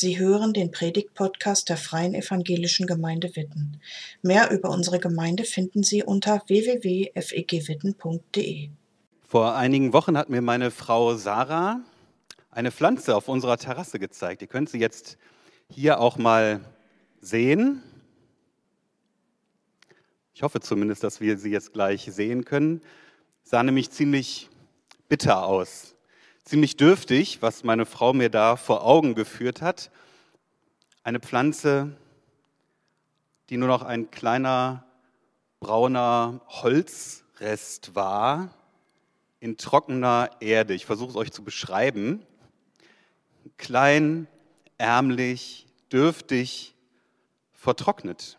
Sie hören den Predigt-Podcast der Freien Evangelischen Gemeinde Witten. Mehr über unsere Gemeinde finden Sie unter www.fegwitten.de. Vor einigen Wochen hat mir meine Frau Sarah eine Pflanze auf unserer Terrasse gezeigt. Ihr könnt sie jetzt hier auch mal sehen. Ich hoffe zumindest, dass wir sie jetzt gleich sehen können. Sah nämlich ziemlich bitter aus ziemlich dürftig, was meine Frau mir da vor Augen geführt hat. Eine Pflanze, die nur noch ein kleiner brauner Holzrest war in trockener Erde. Ich versuche es euch zu beschreiben. Klein, ärmlich, dürftig, vertrocknet.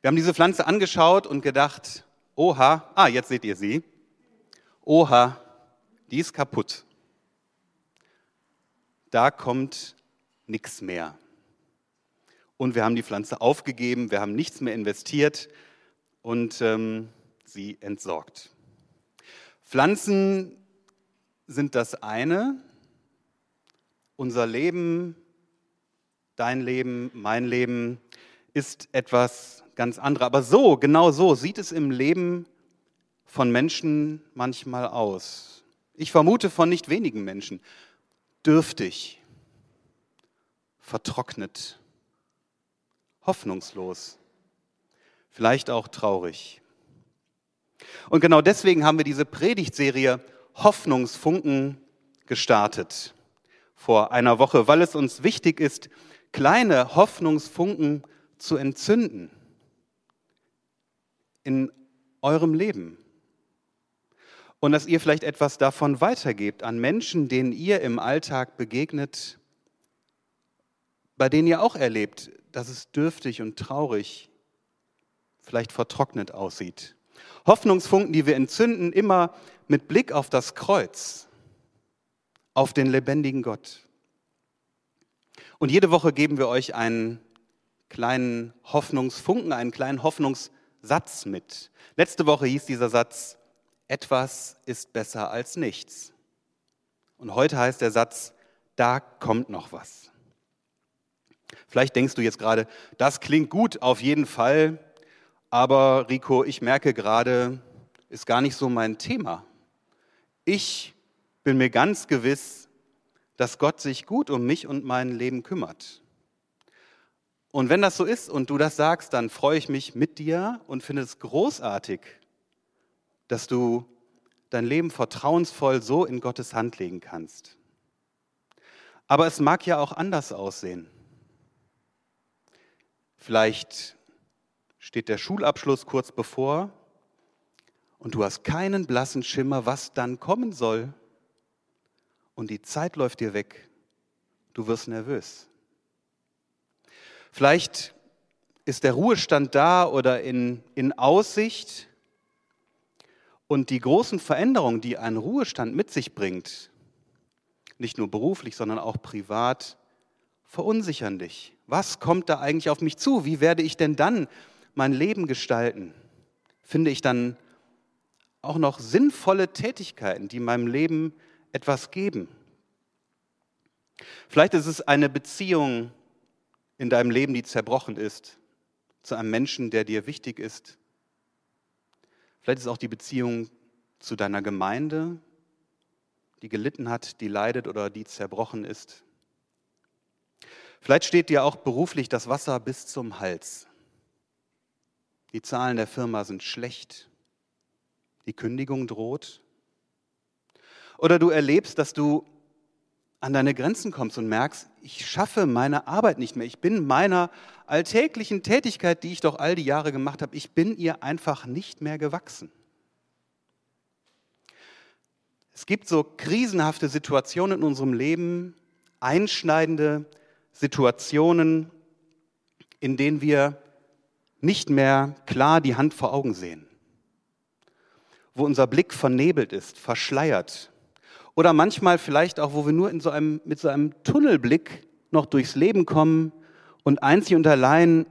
Wir haben diese Pflanze angeschaut und gedacht, oha, ah, jetzt seht ihr sie. Oha, die ist kaputt da kommt nichts mehr. Und wir haben die Pflanze aufgegeben, wir haben nichts mehr investiert und ähm, sie entsorgt. Pflanzen sind das eine. Unser Leben, dein Leben, mein Leben ist etwas ganz anderes. Aber so, genau so sieht es im Leben von Menschen manchmal aus. Ich vermute von nicht wenigen Menschen dürftig, vertrocknet, hoffnungslos, vielleicht auch traurig. Und genau deswegen haben wir diese Predigtserie Hoffnungsfunken gestartet vor einer Woche, weil es uns wichtig ist, kleine Hoffnungsfunken zu entzünden in eurem Leben und dass ihr vielleicht etwas davon weitergebt an Menschen, denen ihr im Alltag begegnet, bei denen ihr auch erlebt, dass es dürftig und traurig, vielleicht vertrocknet aussieht. Hoffnungsfunken, die wir entzünden, immer mit Blick auf das Kreuz, auf den lebendigen Gott. Und jede Woche geben wir euch einen kleinen Hoffnungsfunken, einen kleinen Hoffnungssatz mit. Letzte Woche hieß dieser Satz, etwas ist besser als nichts. Und heute heißt der Satz, da kommt noch was. Vielleicht denkst du jetzt gerade, das klingt gut auf jeden Fall, aber Rico, ich merke gerade, ist gar nicht so mein Thema. Ich bin mir ganz gewiss, dass Gott sich gut um mich und mein Leben kümmert. Und wenn das so ist und du das sagst, dann freue ich mich mit dir und finde es großartig, dass du dein Leben vertrauensvoll so in Gottes Hand legen kannst. Aber es mag ja auch anders aussehen. Vielleicht steht der Schulabschluss kurz bevor und du hast keinen blassen Schimmer, was dann kommen soll. Und die Zeit läuft dir weg. Du wirst nervös. Vielleicht ist der Ruhestand da oder in, in Aussicht und die großen Veränderungen, die ein Ruhestand mit sich bringt, nicht nur beruflich, sondern auch privat, verunsichern dich. Was kommt da eigentlich auf mich zu? Wie werde ich denn dann mein Leben gestalten? Finde ich dann auch noch sinnvolle Tätigkeiten, die meinem Leben etwas geben? Vielleicht ist es eine Beziehung in deinem Leben, die zerbrochen ist, zu einem Menschen, der dir wichtig ist. Vielleicht ist es auch die Beziehung zu deiner Gemeinde, die gelitten hat, die leidet oder die zerbrochen ist. Vielleicht steht dir auch beruflich das Wasser bis zum Hals. Die Zahlen der Firma sind schlecht. Die Kündigung droht. Oder du erlebst, dass du an deine Grenzen kommst und merkst, ich schaffe meine Arbeit nicht mehr. Ich bin meiner alltäglichen Tätigkeit, die ich doch all die Jahre gemacht habe, ich bin ihr einfach nicht mehr gewachsen. Es gibt so krisenhafte Situationen in unserem Leben, einschneidende Situationen, in denen wir nicht mehr klar die Hand vor Augen sehen, wo unser Blick vernebelt ist, verschleiert, oder manchmal vielleicht auch, wo wir nur in so einem, mit so einem Tunnelblick noch durchs Leben kommen und einzig und allein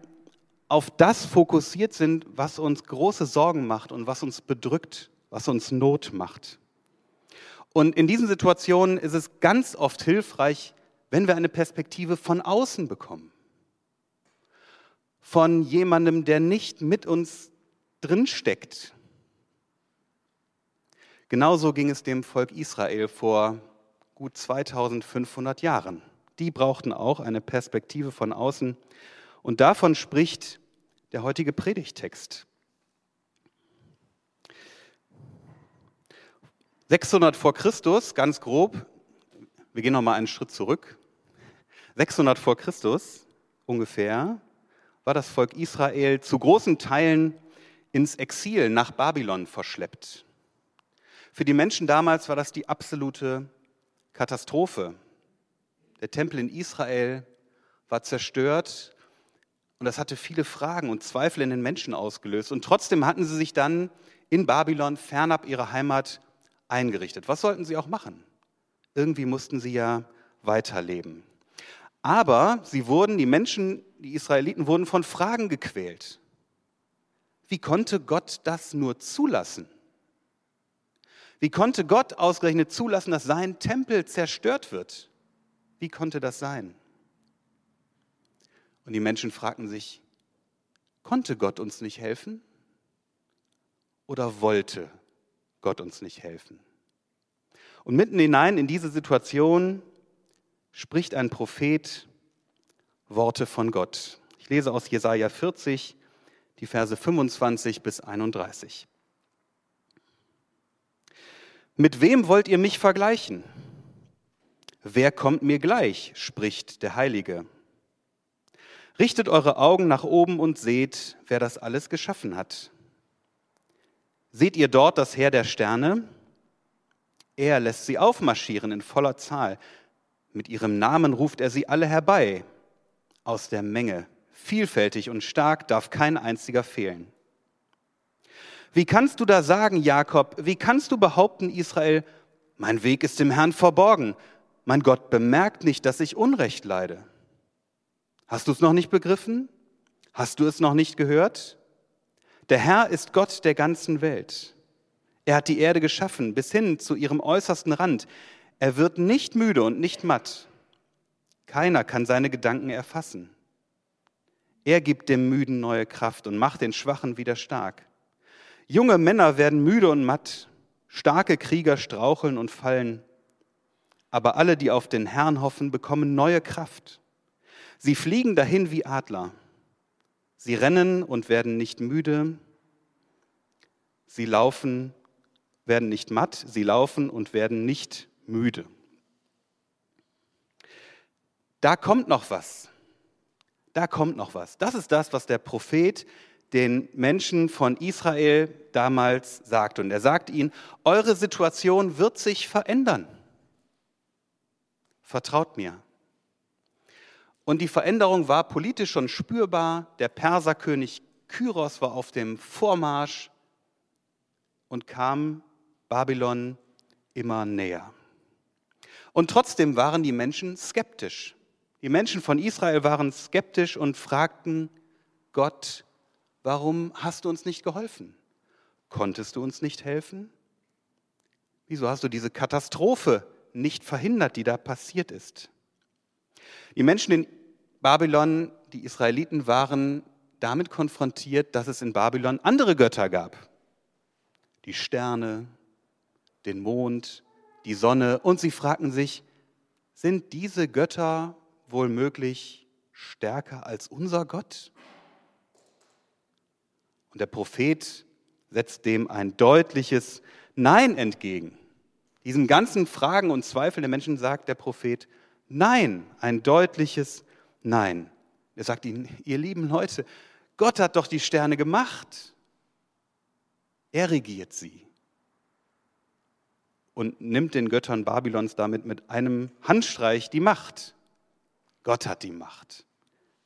auf das fokussiert sind, was uns große Sorgen macht und was uns bedrückt, was uns Not macht. Und in diesen Situationen ist es ganz oft hilfreich, wenn wir eine Perspektive von außen bekommen. Von jemandem, der nicht mit uns drinsteckt. Genauso ging es dem Volk Israel vor gut 2500 Jahren. Die brauchten auch eine Perspektive von außen. Und davon spricht der heutige Predigtext. 600 vor Christus, ganz grob, wir gehen noch mal einen Schritt zurück. 600 vor Christus ungefähr war das Volk Israel zu großen Teilen ins Exil nach Babylon verschleppt. Für die Menschen damals war das die absolute Katastrophe. Der Tempel in Israel war zerstört und das hatte viele Fragen und Zweifel in den Menschen ausgelöst. Und trotzdem hatten sie sich dann in Babylon fernab ihrer Heimat eingerichtet. Was sollten sie auch machen? Irgendwie mussten sie ja weiterleben. Aber sie wurden, die Menschen, die Israeliten wurden von Fragen gequält. Wie konnte Gott das nur zulassen? Wie konnte Gott ausgerechnet zulassen, dass sein Tempel zerstört wird? Wie konnte das sein? Und die Menschen fragten sich, konnte Gott uns nicht helfen? Oder wollte Gott uns nicht helfen? Und mitten hinein in diese Situation spricht ein Prophet Worte von Gott. Ich lese aus Jesaja 40, die Verse 25 bis 31. Mit wem wollt ihr mich vergleichen? Wer kommt mir gleich, spricht der Heilige. Richtet eure Augen nach oben und seht, wer das alles geschaffen hat. Seht ihr dort das Heer der Sterne? Er lässt sie aufmarschieren in voller Zahl. Mit ihrem Namen ruft er sie alle herbei aus der Menge. Vielfältig und stark darf kein einziger fehlen. Wie kannst du da sagen, Jakob, wie kannst du behaupten, Israel, mein Weg ist dem Herrn verborgen, mein Gott bemerkt nicht, dass ich Unrecht leide? Hast du es noch nicht begriffen? Hast du es noch nicht gehört? Der Herr ist Gott der ganzen Welt. Er hat die Erde geschaffen bis hin zu ihrem äußersten Rand. Er wird nicht müde und nicht matt. Keiner kann seine Gedanken erfassen. Er gibt dem Müden neue Kraft und macht den Schwachen wieder stark. Junge Männer werden müde und matt, starke Krieger straucheln und fallen. Aber alle, die auf den Herrn hoffen, bekommen neue Kraft. Sie fliegen dahin wie Adler. Sie rennen und werden nicht müde. Sie laufen, werden nicht matt. Sie laufen und werden nicht müde. Da kommt noch was. Da kommt noch was. Das ist das, was der Prophet den Menschen von Israel damals sagt. Und er sagt ihnen, eure Situation wird sich verändern. Vertraut mir. Und die Veränderung war politisch schon spürbar. Der Perserkönig Kyros war auf dem Vormarsch und kam Babylon immer näher. Und trotzdem waren die Menschen skeptisch. Die Menschen von Israel waren skeptisch und fragten Gott, warum hast du uns nicht geholfen? Konntest du uns nicht helfen? Wieso hast du diese Katastrophe nicht verhindert, die da passiert ist? Die Menschen in Babylon, die Israeliten, waren damit konfrontiert, dass es in Babylon andere Götter gab. Die Sterne, den Mond, die Sonne. Und sie fragten sich, sind diese Götter wohl möglich stärker als unser Gott? Und der Prophet setzt dem ein deutliches Nein entgegen. Diesen ganzen Fragen und Zweifeln der Menschen sagt der Prophet Nein, ein deutliches Nein. Er sagt ihnen, ihr lieben Leute, Gott hat doch die Sterne gemacht. Er regiert sie und nimmt den Göttern Babylons damit mit einem Handstreich die Macht. Gott hat die Macht.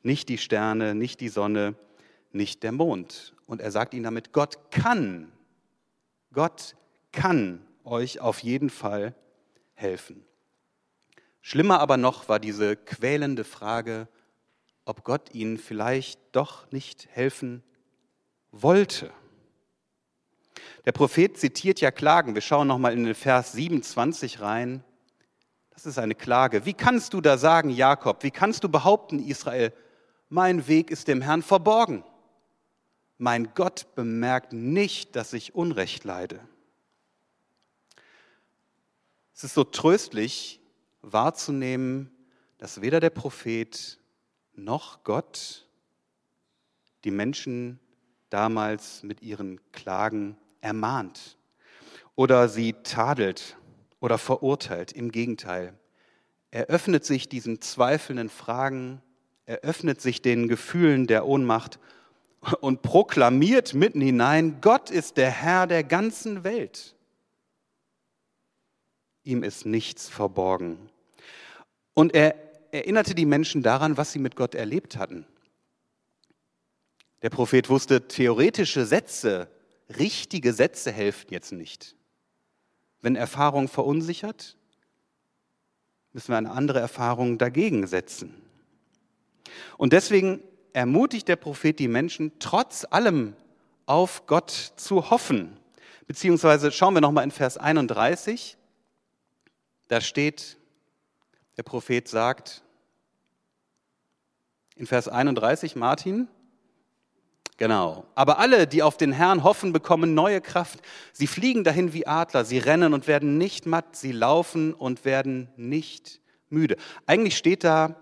Nicht die Sterne, nicht die Sonne, nicht der Mond. Und er sagt ihnen damit, Gott kann, Gott kann euch auf jeden Fall helfen. Schlimmer aber noch war diese quälende Frage, ob Gott ihnen vielleicht doch nicht helfen wollte. Der Prophet zitiert ja Klagen. Wir schauen nochmal in den Vers 27 rein. Das ist eine Klage. Wie kannst du da sagen, Jakob? Wie kannst du behaupten, Israel, mein Weg ist dem Herrn verborgen? Mein Gott bemerkt nicht, dass ich Unrecht leide. Es ist so tröstlich wahrzunehmen, dass weder der Prophet noch Gott die Menschen damals mit ihren Klagen ermahnt oder sie tadelt oder verurteilt. Im Gegenteil, er öffnet sich diesen zweifelnden Fragen, er öffnet sich den Gefühlen der Ohnmacht und proklamiert mitten hinein, Gott ist der Herr der ganzen Welt. Ihm ist nichts verborgen. Und er erinnerte die Menschen daran, was sie mit Gott erlebt hatten. Der Prophet wusste, theoretische Sätze, richtige Sätze helfen jetzt nicht. Wenn Erfahrung verunsichert, müssen wir eine andere Erfahrung dagegen setzen. Und deswegen ermutigt der Prophet die Menschen, trotz allem auf Gott zu hoffen. Beziehungsweise schauen wir nochmal in Vers 31. Da steht, der Prophet sagt in Vers 31, Martin, Genau. Aber alle, die auf den Herrn hoffen, bekommen neue Kraft. Sie fliegen dahin wie Adler, sie rennen und werden nicht matt, sie laufen und werden nicht müde. Eigentlich steht da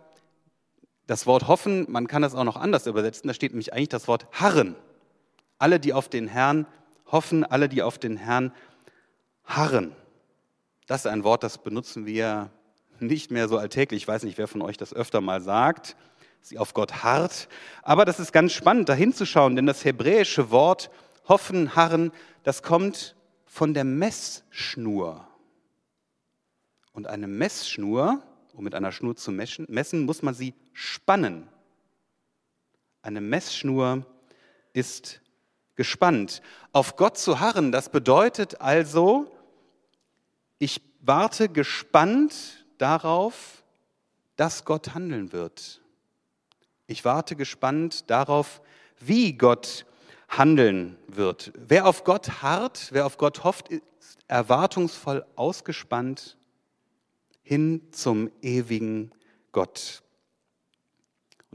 das Wort hoffen, man kann das auch noch anders übersetzen, da steht nämlich eigentlich das Wort harren. Alle, die auf den Herrn hoffen, alle, die auf den Herrn harren. Das ist ein Wort, das benutzen wir nicht mehr so alltäglich. Ich weiß nicht, wer von euch das öfter mal sagt, sie auf Gott harrt. Aber das ist ganz spannend, da hinzuschauen, denn das hebräische Wort hoffen, harren, das kommt von der Messschnur. Und eine Messschnur, um mit einer Schnur zu messen, muss man sie spannen. Eine Messschnur ist gespannt. Auf Gott zu harren, das bedeutet also, ich warte gespannt darauf, dass Gott handeln wird. Ich warte gespannt darauf, wie Gott handeln wird. Wer auf Gott harrt, wer auf Gott hofft, ist erwartungsvoll ausgespannt hin zum ewigen Gott.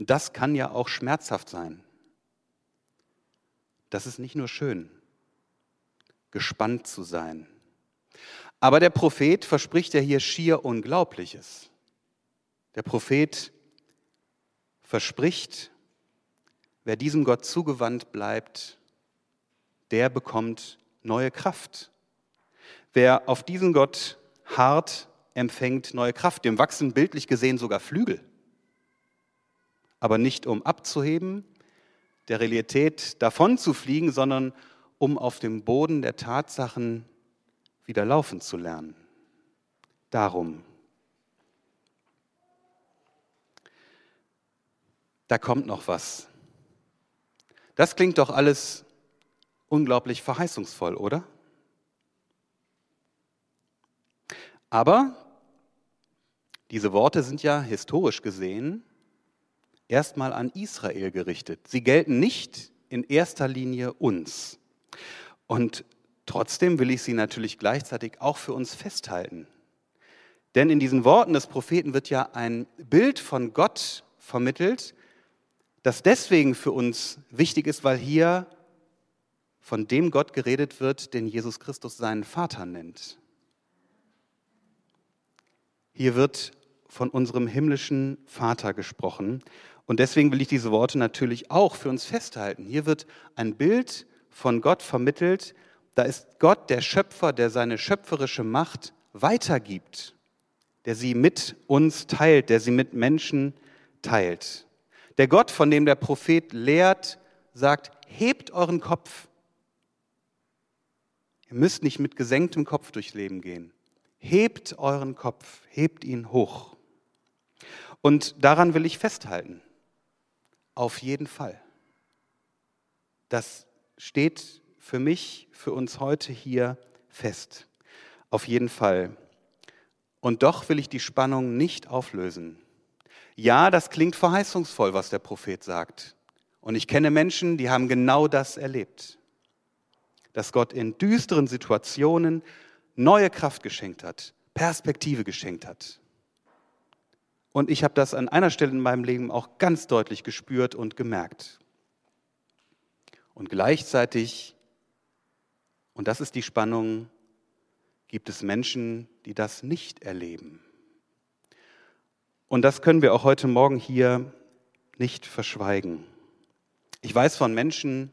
Und das kann ja auch schmerzhaft sein. Das ist nicht nur schön, gespannt zu sein. Aber der Prophet verspricht ja hier schier Unglaubliches. Der Prophet verspricht, wer diesem Gott zugewandt bleibt, der bekommt neue Kraft. Wer auf diesen Gott hart empfängt neue Kraft. Dem wachsen bildlich gesehen sogar Flügel. Aber nicht um abzuheben, der Realität davon zu fliegen, sondern um auf dem Boden der Tatsachen wieder laufen zu lernen. Darum. Da kommt noch was. Das klingt doch alles unglaublich verheißungsvoll, oder? Aber diese Worte sind ja historisch gesehen erstmal an Israel gerichtet. Sie gelten nicht in erster Linie uns. Und Trotzdem will ich sie natürlich gleichzeitig auch für uns festhalten. Denn in diesen Worten des Propheten wird ja ein Bild von Gott vermittelt, das deswegen für uns wichtig ist, weil hier von dem Gott geredet wird, den Jesus Christus seinen Vater nennt. Hier wird von unserem himmlischen Vater gesprochen. Und deswegen will ich diese Worte natürlich auch für uns festhalten. Hier wird ein Bild von Gott vermittelt, da ist Gott der Schöpfer, der seine schöpferische Macht weitergibt, der sie mit uns teilt, der sie mit Menschen teilt. Der Gott, von dem der Prophet lehrt, sagt, hebt euren Kopf. Ihr müsst nicht mit gesenktem Kopf durchs Leben gehen. Hebt euren Kopf, hebt ihn hoch. Und daran will ich festhalten. Auf jeden Fall. Das steht für mich, für uns heute hier fest. Auf jeden Fall. Und doch will ich die Spannung nicht auflösen. Ja, das klingt verheißungsvoll, was der Prophet sagt. Und ich kenne Menschen, die haben genau das erlebt. Dass Gott in düsteren Situationen neue Kraft geschenkt hat, Perspektive geschenkt hat. Und ich habe das an einer Stelle in meinem Leben auch ganz deutlich gespürt und gemerkt. Und gleichzeitig, und das ist die Spannung, gibt es Menschen, die das nicht erleben. Und das können wir auch heute Morgen hier nicht verschweigen. Ich weiß von Menschen,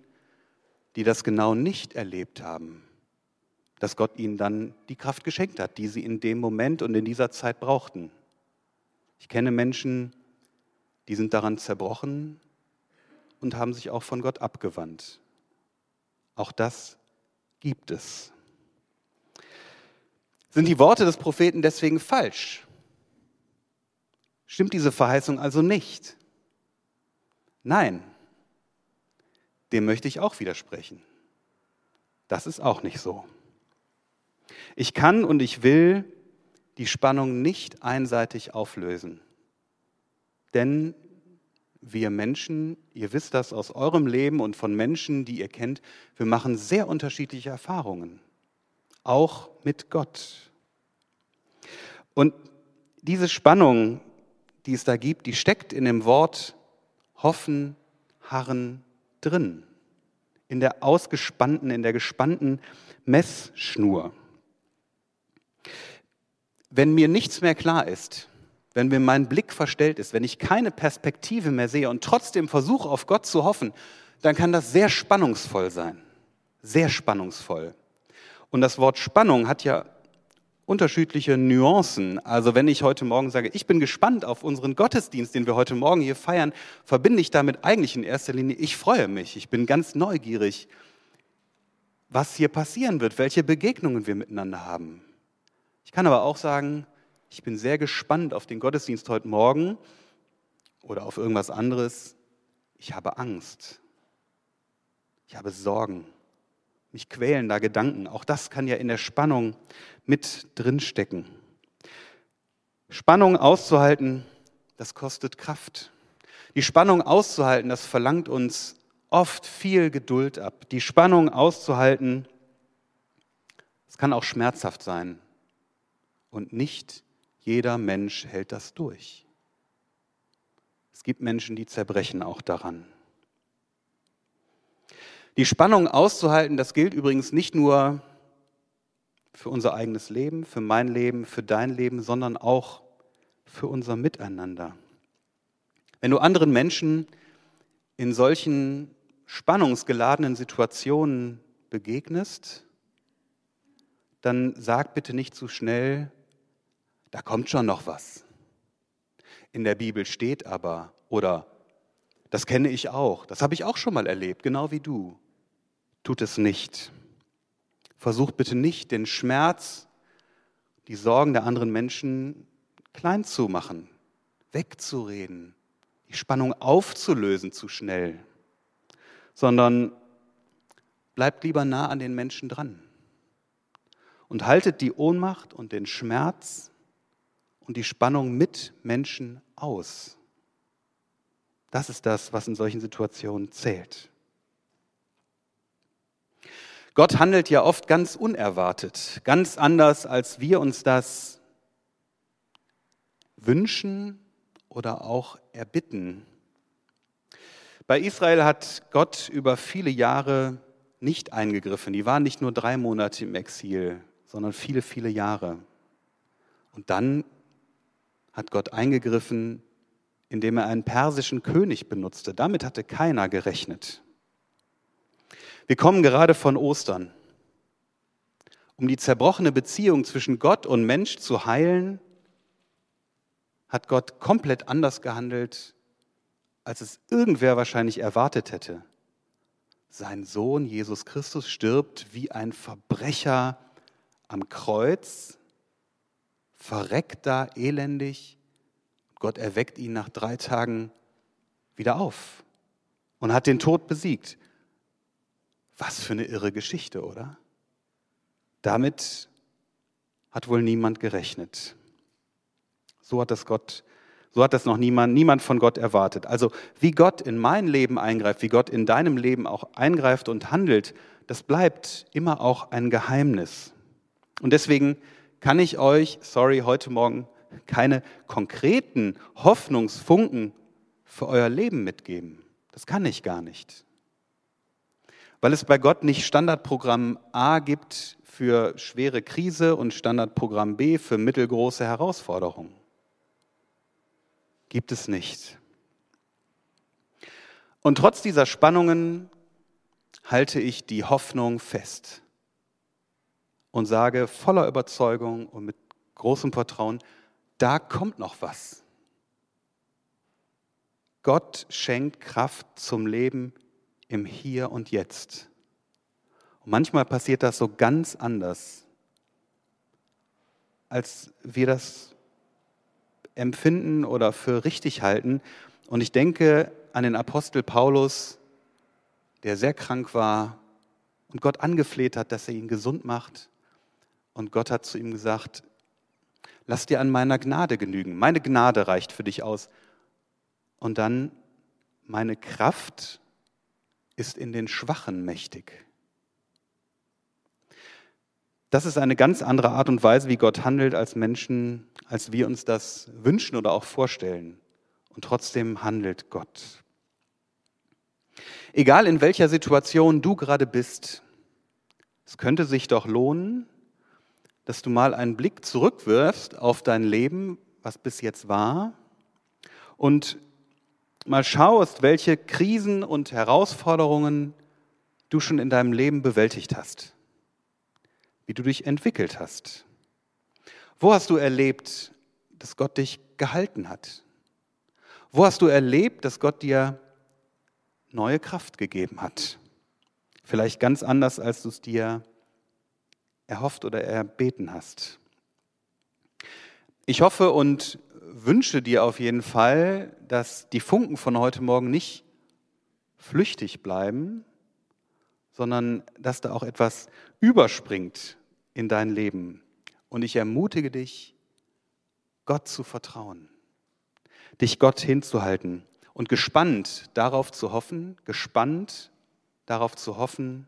die das genau nicht erlebt haben, dass Gott ihnen dann die Kraft geschenkt hat, die sie in dem Moment und in dieser Zeit brauchten. Ich kenne Menschen, die sind daran zerbrochen und haben sich auch von Gott abgewandt. Auch das gibt es. Sind die Worte des Propheten deswegen falsch? Stimmt diese Verheißung also nicht? Nein, dem möchte ich auch widersprechen. Das ist auch nicht so. Ich kann und ich will die Spannung nicht einseitig auflösen. Denn wir Menschen, ihr wisst das aus eurem Leben und von Menschen, die ihr kennt, wir machen sehr unterschiedliche Erfahrungen, auch mit Gott. Und diese Spannung, die es da gibt, die steckt in dem Wort hoffen, harren drin, in der ausgespannten, in der gespannten Messschnur. Wenn mir nichts mehr klar ist, wenn mir mein Blick verstellt ist, wenn ich keine Perspektive mehr sehe und trotzdem versuche, auf Gott zu hoffen, dann kann das sehr spannungsvoll sein. Sehr spannungsvoll. Und das Wort Spannung hat ja unterschiedliche Nuancen. Also wenn ich heute Morgen sage, ich bin gespannt auf unseren Gottesdienst, den wir heute Morgen hier feiern, verbinde ich damit eigentlich in erster Linie, ich freue mich, ich bin ganz neugierig, was hier passieren wird, welche Begegnungen wir miteinander haben. Ich kann aber auch sagen, ich bin sehr gespannt auf den Gottesdienst heute Morgen oder auf irgendwas anderes. Ich habe Angst. Ich habe Sorgen. Mich quälen da Gedanken. Auch das kann ja in der Spannung mit drinstecken. Spannung auszuhalten, das kostet Kraft. Die Spannung auszuhalten, das verlangt uns oft viel Geduld ab. Die Spannung auszuhalten, es kann auch schmerzhaft sein. Und nicht jeder Mensch hält das durch. Es gibt Menschen, die zerbrechen auch daran. Die Spannung auszuhalten, das gilt übrigens nicht nur für unser eigenes Leben, für mein Leben, für dein Leben, sondern auch für unser Miteinander. Wenn du anderen Menschen in solchen spannungsgeladenen Situationen begegnest, dann sag bitte nicht zu schnell, da kommt schon noch was. In der Bibel steht aber, oder das kenne ich auch, das habe ich auch schon mal erlebt, genau wie du. Tut es nicht. Versucht bitte nicht, den Schmerz, die Sorgen der anderen Menschen klein zu machen, wegzureden, die Spannung aufzulösen zu schnell, sondern bleibt lieber nah an den Menschen dran und haltet die Ohnmacht und den Schmerz und die Spannung mit Menschen aus. Das ist das, was in solchen Situationen zählt. Gott handelt ja oft ganz unerwartet, ganz anders, als wir uns das wünschen oder auch erbitten. Bei Israel hat Gott über viele Jahre nicht eingegriffen. Die waren nicht nur drei Monate im Exil, sondern viele, viele Jahre. Und dann hat Gott eingegriffen, indem er einen persischen König benutzte. Damit hatte keiner gerechnet. Wir kommen gerade von Ostern. Um die zerbrochene Beziehung zwischen Gott und Mensch zu heilen, hat Gott komplett anders gehandelt, als es irgendwer wahrscheinlich erwartet hätte. Sein Sohn Jesus Christus stirbt wie ein Verbrecher am Kreuz verreckt da elendig. Gott erweckt ihn nach drei Tagen wieder auf und hat den Tod besiegt. Was für eine irre Geschichte, oder? Damit hat wohl niemand gerechnet. So hat das Gott, so hat das noch niemand, niemand von Gott erwartet. Also wie Gott in mein Leben eingreift, wie Gott in deinem Leben auch eingreift und handelt, das bleibt immer auch ein Geheimnis. Und deswegen kann ich euch, sorry, heute Morgen keine konkreten Hoffnungsfunken für euer Leben mitgeben. Das kann ich gar nicht. Weil es bei Gott nicht Standardprogramm A gibt für schwere Krise und Standardprogramm B für mittelgroße Herausforderungen. Gibt es nicht. Und trotz dieser Spannungen halte ich die Hoffnung fest und sage voller Überzeugung und mit großem Vertrauen, da kommt noch was. Gott schenkt Kraft zum Leben im Hier und Jetzt. Und manchmal passiert das so ganz anders, als wir das empfinden oder für richtig halten. Und ich denke an den Apostel Paulus, der sehr krank war und Gott angefleht hat, dass er ihn gesund macht. Und Gott hat zu ihm gesagt, lass dir an meiner Gnade genügen. Meine Gnade reicht für dich aus. Und dann, meine Kraft ist in den Schwachen mächtig. Das ist eine ganz andere Art und Weise, wie Gott handelt als Menschen, als wir uns das wünschen oder auch vorstellen. Und trotzdem handelt Gott. Egal in welcher Situation du gerade bist, es könnte sich doch lohnen, dass du mal einen Blick zurückwirfst auf dein Leben, was bis jetzt war, und mal schaust, welche Krisen und Herausforderungen du schon in deinem Leben bewältigt hast, wie du dich entwickelt hast. Wo hast du erlebt, dass Gott dich gehalten hat? Wo hast du erlebt, dass Gott dir neue Kraft gegeben hat? Vielleicht ganz anders, als du es dir erhofft oder erbeten hast. Ich hoffe und wünsche dir auf jeden Fall, dass die Funken von heute Morgen nicht flüchtig bleiben, sondern dass da auch etwas überspringt in dein Leben. Und ich ermutige dich, Gott zu vertrauen, dich Gott hinzuhalten und gespannt darauf zu hoffen, gespannt darauf zu hoffen,